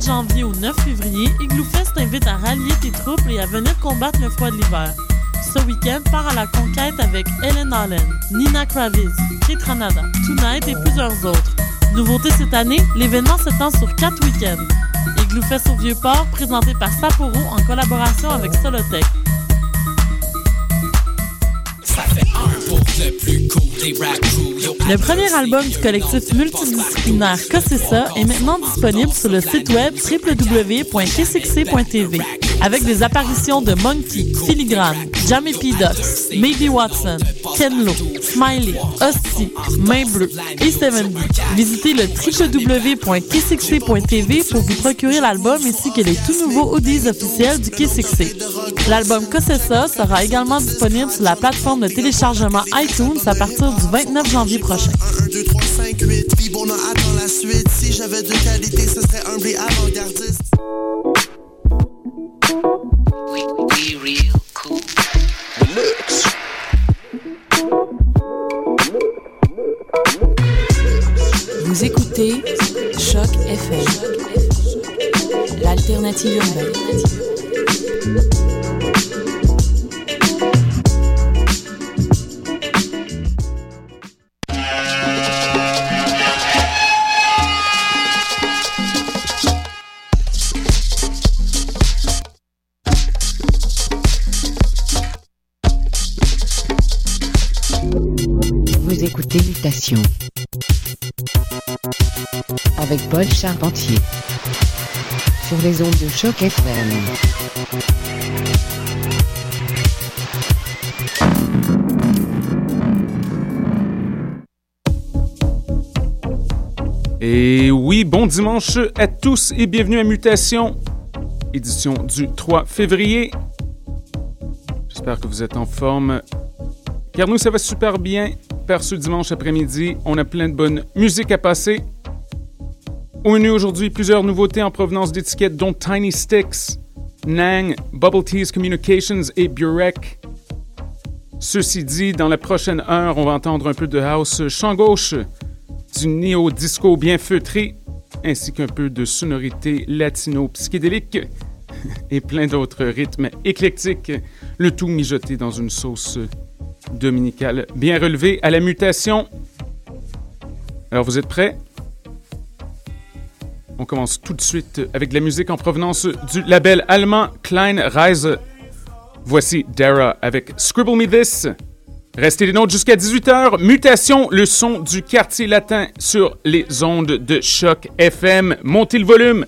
janvier au 9 février, Igloo Fest t'invite à rallier tes troupes et à venir combattre le froid de l'hiver. Ce week-end, pars à la conquête avec Ellen Allen, Nina Kraviz, Kate Ranada, Tonight et plusieurs autres. Nouveauté cette année, l'événement s'étend sur quatre week-ends. Igloo Fest au Vieux-Port, présenté par Sapporo en collaboration avec Solotech. Le premier album du collectif multidisciplinaire Cossessa est maintenant disponible sur le site web www.kcxc.tv avec des apparitions de Monkey, Filigrane, Jamie P. Ducks, Maybe Watson, Ken Lo, Smiley, Hostie, Main Bleu et Seven Visitez le www.kissxc.tv pour vous procurer l'album ainsi que les tout nouveaux audios officiels du Kissxc. L'album Cossessa sera également disponible sur la plateforme de téléchargement iTunes à partir du 29 janvier prochain. 1, 2, 3, 5, 8, on attend la suite. Si j'avais de qualité, ce serait humble et avant-gardiste. 既认为 Sur les ondes de choc FM. Et oui, bon dimanche à tous et bienvenue à Mutation, édition du 3 février. J'espère que vous êtes en forme, car nous, ça va super bien ce dimanche après-midi. On a plein de bonne musique à passer. Au menu aujourd'hui, plusieurs nouveautés en provenance d'étiquettes dont Tiny Sticks, Nang, Bubble Teas Communications et Burek. Ceci dit, dans la prochaine heure, on va entendre un peu de house champ gauche, du néo-disco bien feutré, ainsi qu'un peu de sonorité latino-psychédélique et plein d'autres rythmes éclectiques, le tout mijoté dans une sauce Dominical bien relevé à la mutation. Alors vous êtes prêts? On commence tout de suite avec de la musique en provenance du label allemand Klein Reise. Voici Dara avec Scribble Me This. Restez les nôtres jusqu'à 18h. Mutation, le son du quartier latin sur les ondes de choc FM. Montez le volume.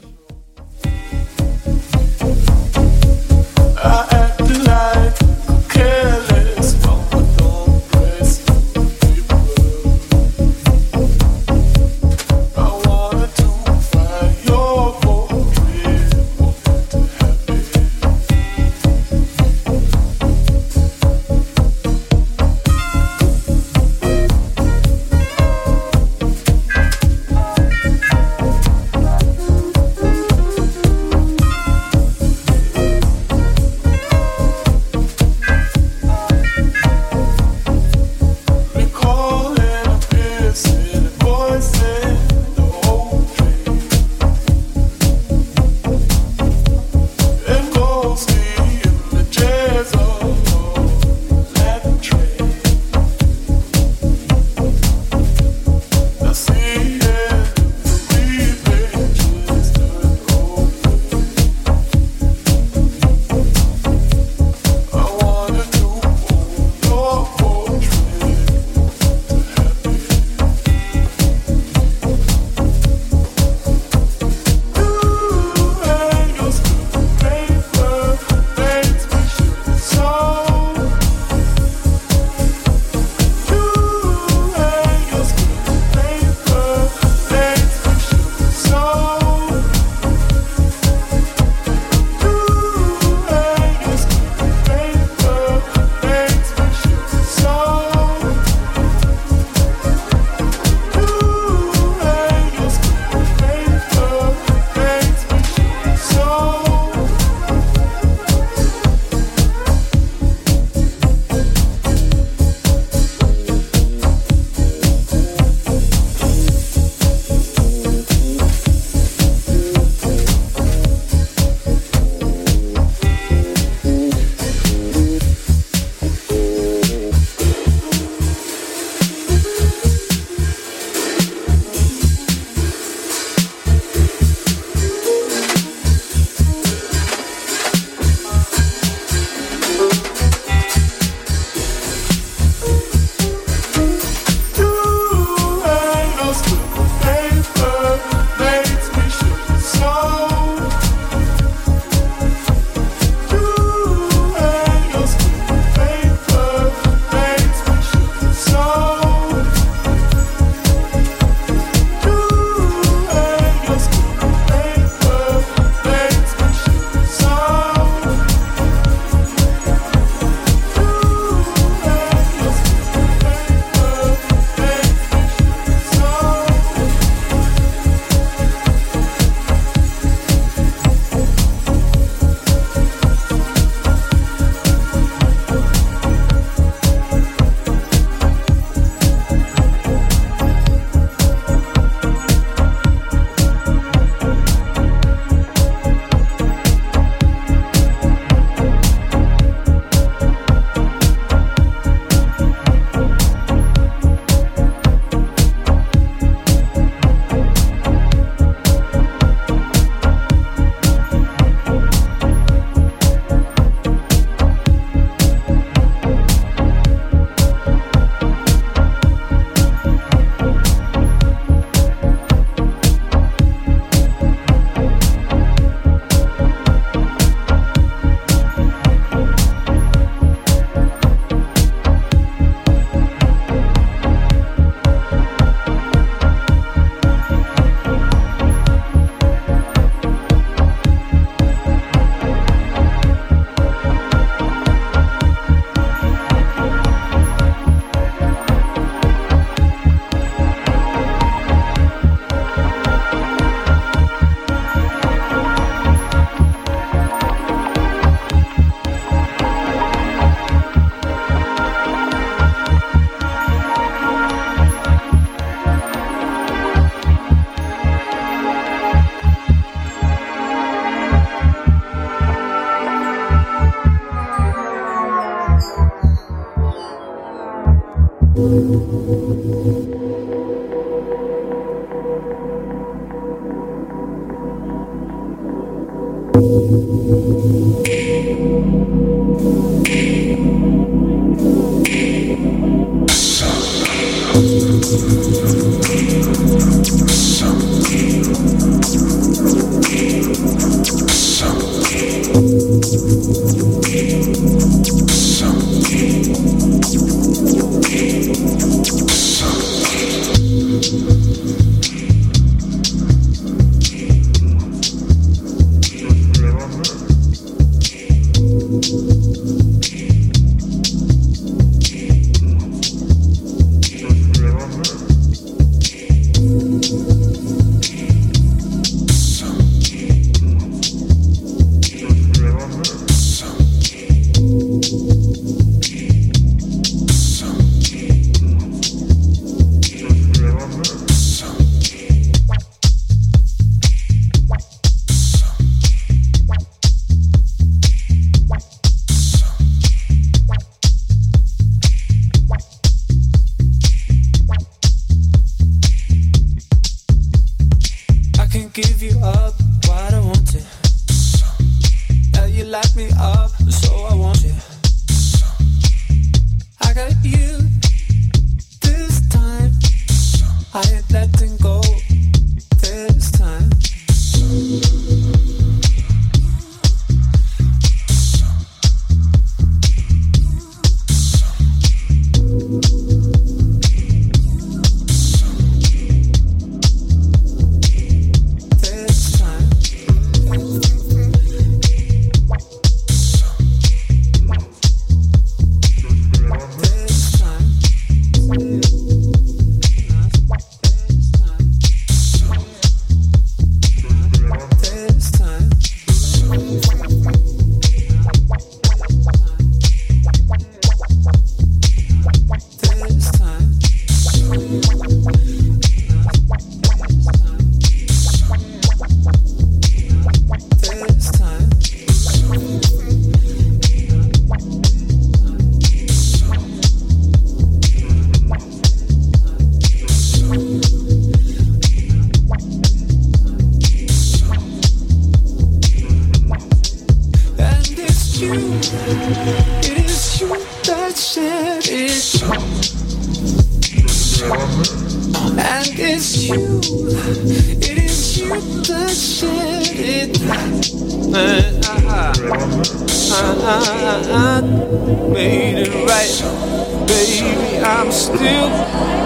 Baby. I'm still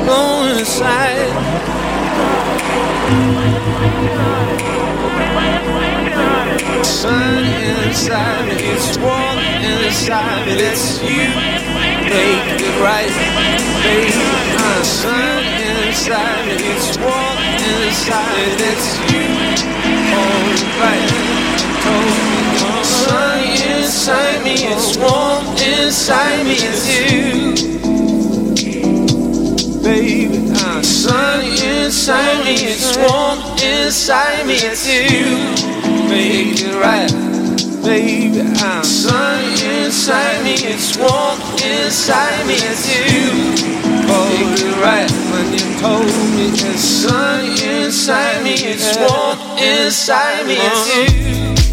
going inside. Sun inside me, it's warm inside me. You. Make it right, baby. Sun inside me, it's warm inside me. You right. Sun inside me, it's warm inside me, it's you. Baby, the sun inside me, it's warm inside me, it's you. Make it right baby. I'm sun inside me, it's warm inside me, it's you. Hold it right when you told me it's sun inside me, it's warm inside me, it's uh-huh. you.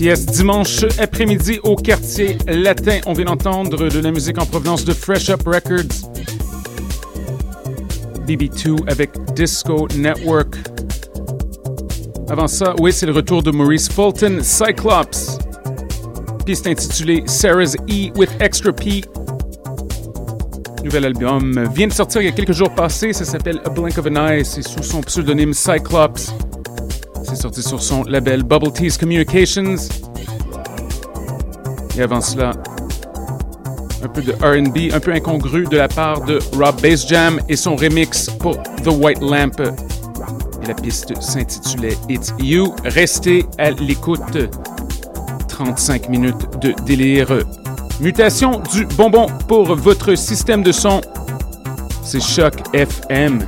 Yes, dimanche après-midi au quartier latin. On vient d'entendre de la musique en provenance de Fresh Up Records. BB2 avec Disco Network. Avant ça, oui, c'est le retour de Maurice Fulton, Cyclops. Piste intitulée Sarah's E with Extra P. Nouvel album vient de sortir il y a quelques jours passés. Ça s'appelle A Blink of an Eye. C'est sous son pseudonyme Cyclops. C'est sorti sur son label Bubble Tease Communications. Et avant cela, un peu de RB, un peu incongru de la part de Rob Bassjam et son remix pour The White Lamp. Et la piste s'intitulait It's You. Restez à l'écoute. 35 minutes de délire. Mutation du bonbon pour votre système de son. C'est Choc FM.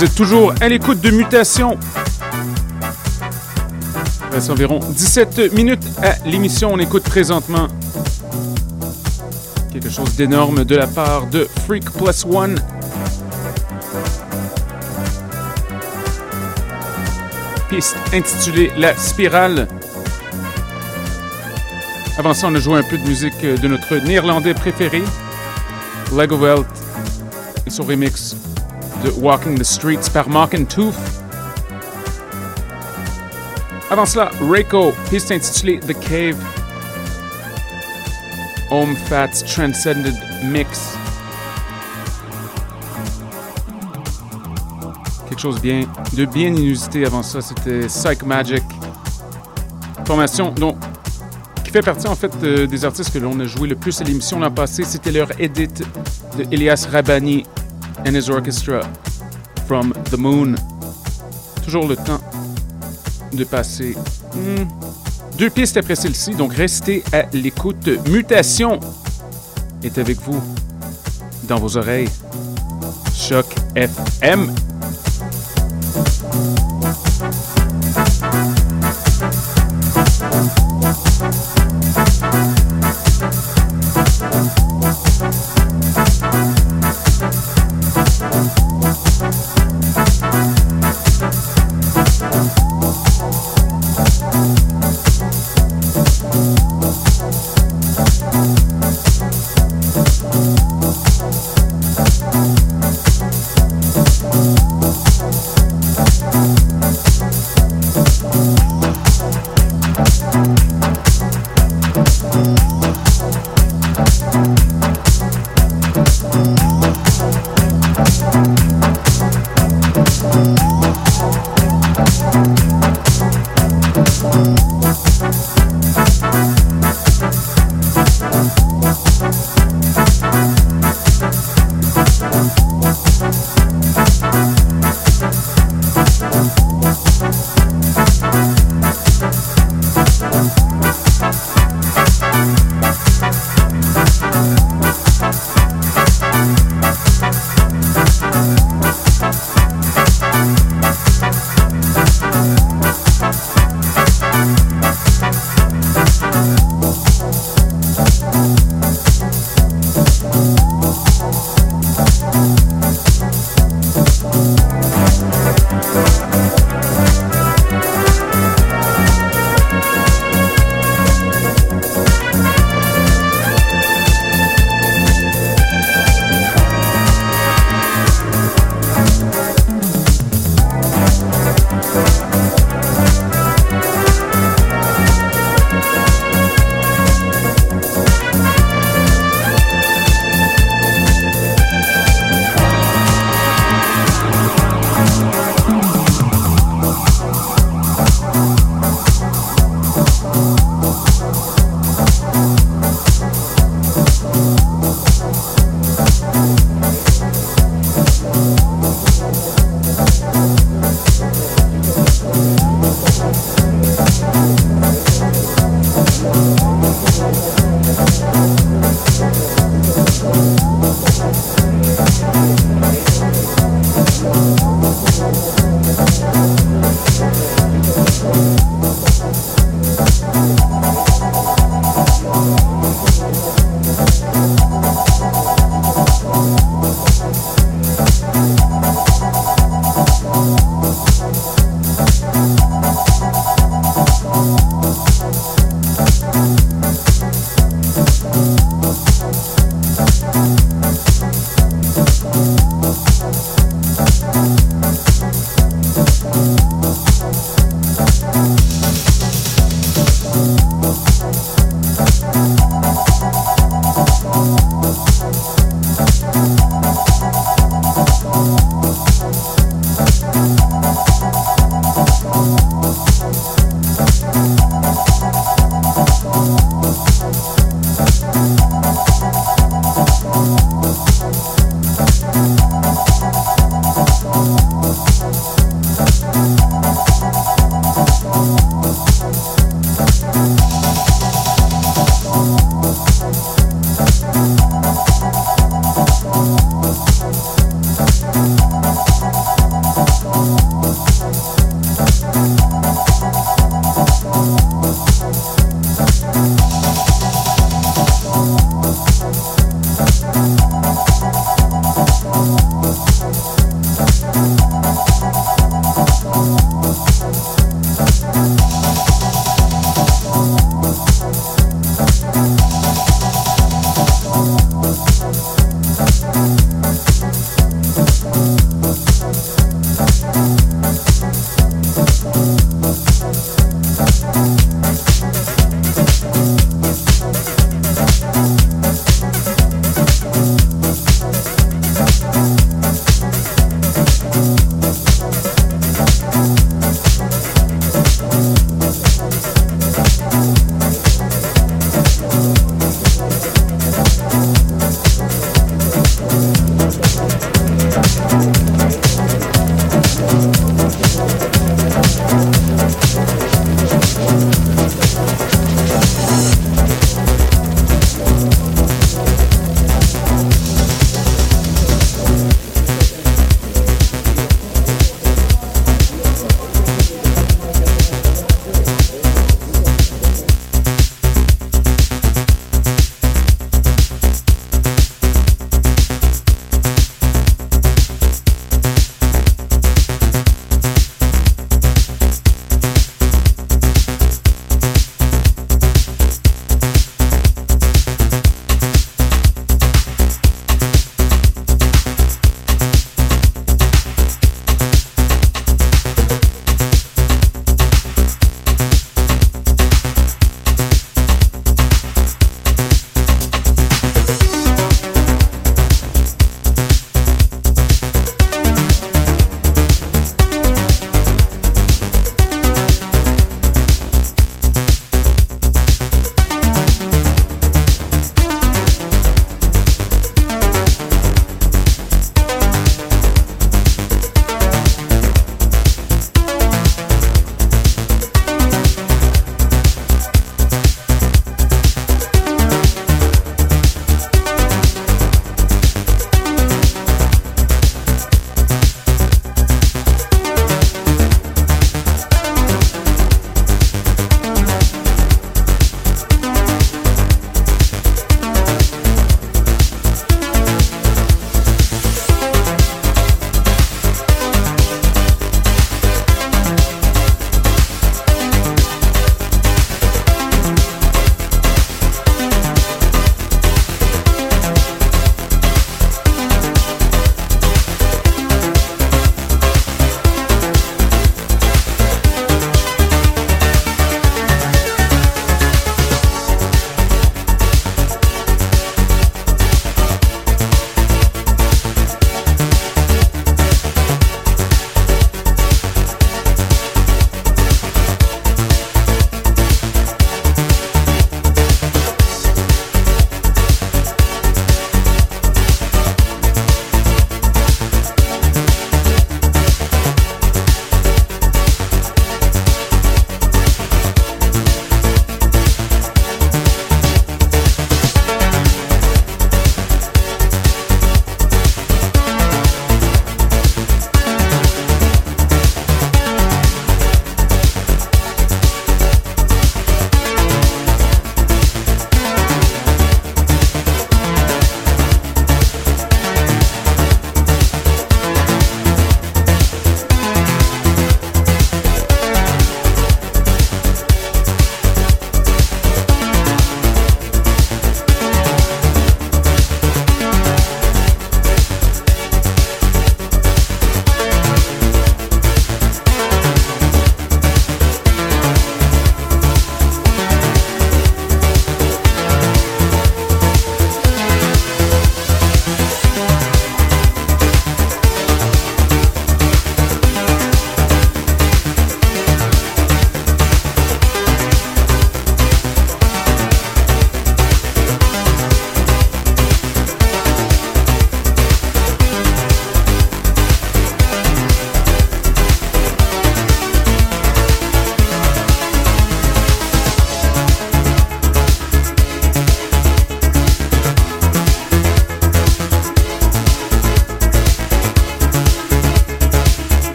Vous êtes toujours à l'écoute de Mutation. Il reste environ 17 minutes à l'émission. On écoute présentement quelque chose d'énorme de la part de Freak Plus One. Piste intitulée La Spirale. Avant ça, on a joué un peu de musique de notre néerlandais préféré, Lego Welt, et son remix de Walking the Streets par Mark and Tooth. Avant cela, Reiko, piste intitulée The Cave. Home Fats Transcended Mix. Quelque chose bien, de bien inusité avant ça, c'était Psych Magic. Formation qui fait partie en fait euh, des artistes que l'on a joué le plus à l'émission l'an passé. C'était leur edit de Elias Rabani and his orchestra from the moon. Toujours le temps de passer hmm, deux pistes après celle-ci, donc restez à l'écoute. Mutation est avec vous dans vos oreilles. Choc FM.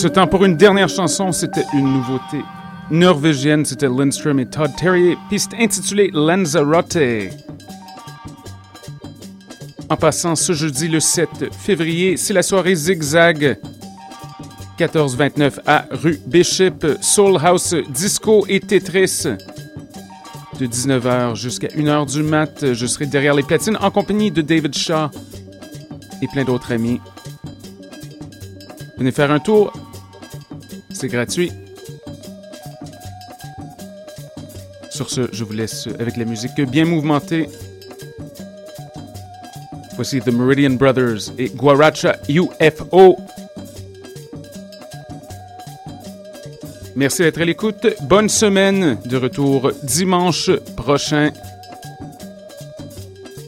Ce temps pour une dernière chanson, c'était une nouveauté norvégienne, c'était Lindström et Todd Terry, piste intitulée Lanzarote. En passant ce jeudi le 7 février, c'est la soirée Zigzag 1429 à rue Bishop, Soul House Disco et Tetris. De 19h jusqu'à 1h du mat, je serai derrière les platines en compagnie de David Shaw et plein d'autres amis. Venez faire un tour. C'est gratuit. Sur ce, je vous laisse avec la musique bien mouvementée. Voici The Meridian Brothers et Guaracha UFO. Merci d'être à l'écoute. Bonne semaine de retour dimanche prochain.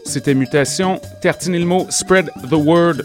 C'était Mutation. Tertinez le mot. Spread the word.